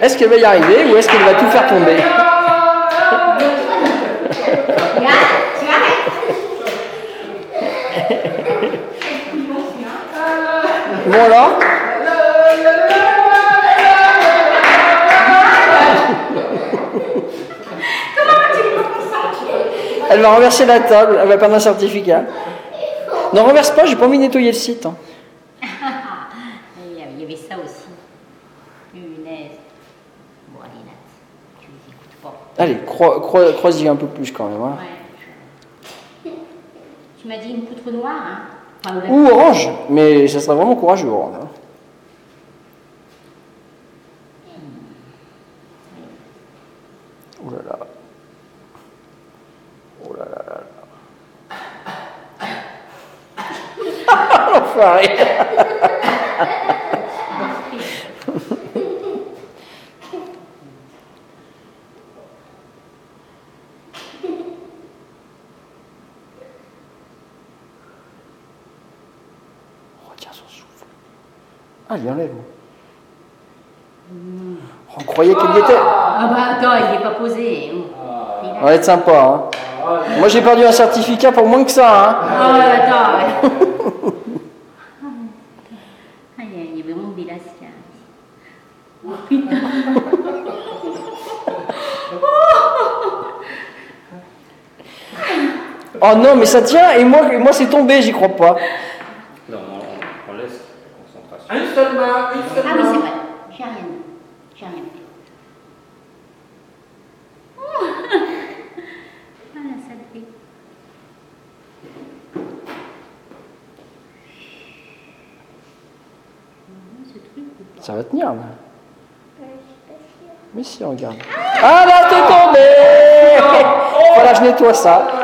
Est-ce qu'elle va y arriver ou est-ce qu'elle va tout faire tomber Bon alors Elle va renverser la table, elle va perdre un certificat. Ne renverse pas, j'ai pas envie de nettoyer le site. hein. Il y avait ça aussi. Punaise. Bon, allez, Nat, tu les écoutes pas. Allez, croi- croi- croise-y un peu plus quand même. hein. Ouais. Tu m'as dit une poutre noire, hein Enfin, Ou orange, mais ça serait vraiment courageux orange. hein. Oh là là. Oh là là là là. L'enfoiré. Retiens son souffle. Allez, enlève-moi. On croyait qu'il y était. Ah bah attends, il n'est pas posé. On va être sympa. Hein. Moi j'ai perdu un certificat pour moins que ça. Hein. Ah ouais, attends, ouais. Ah. Oh putain. Oh non, mais ça tient et moi, et moi c'est tombé, j'y crois pas. Non, on, on laisse la concentration. Une seule main, une seule Ah oui, c'est vrai. J'ai rien. J'ai rien. Oh. Ah la saleté. Ce truc ou pas? Ça va tenir là. Mais si, regarde. Ah là, t'es tombé Voilà, je nettoie ça.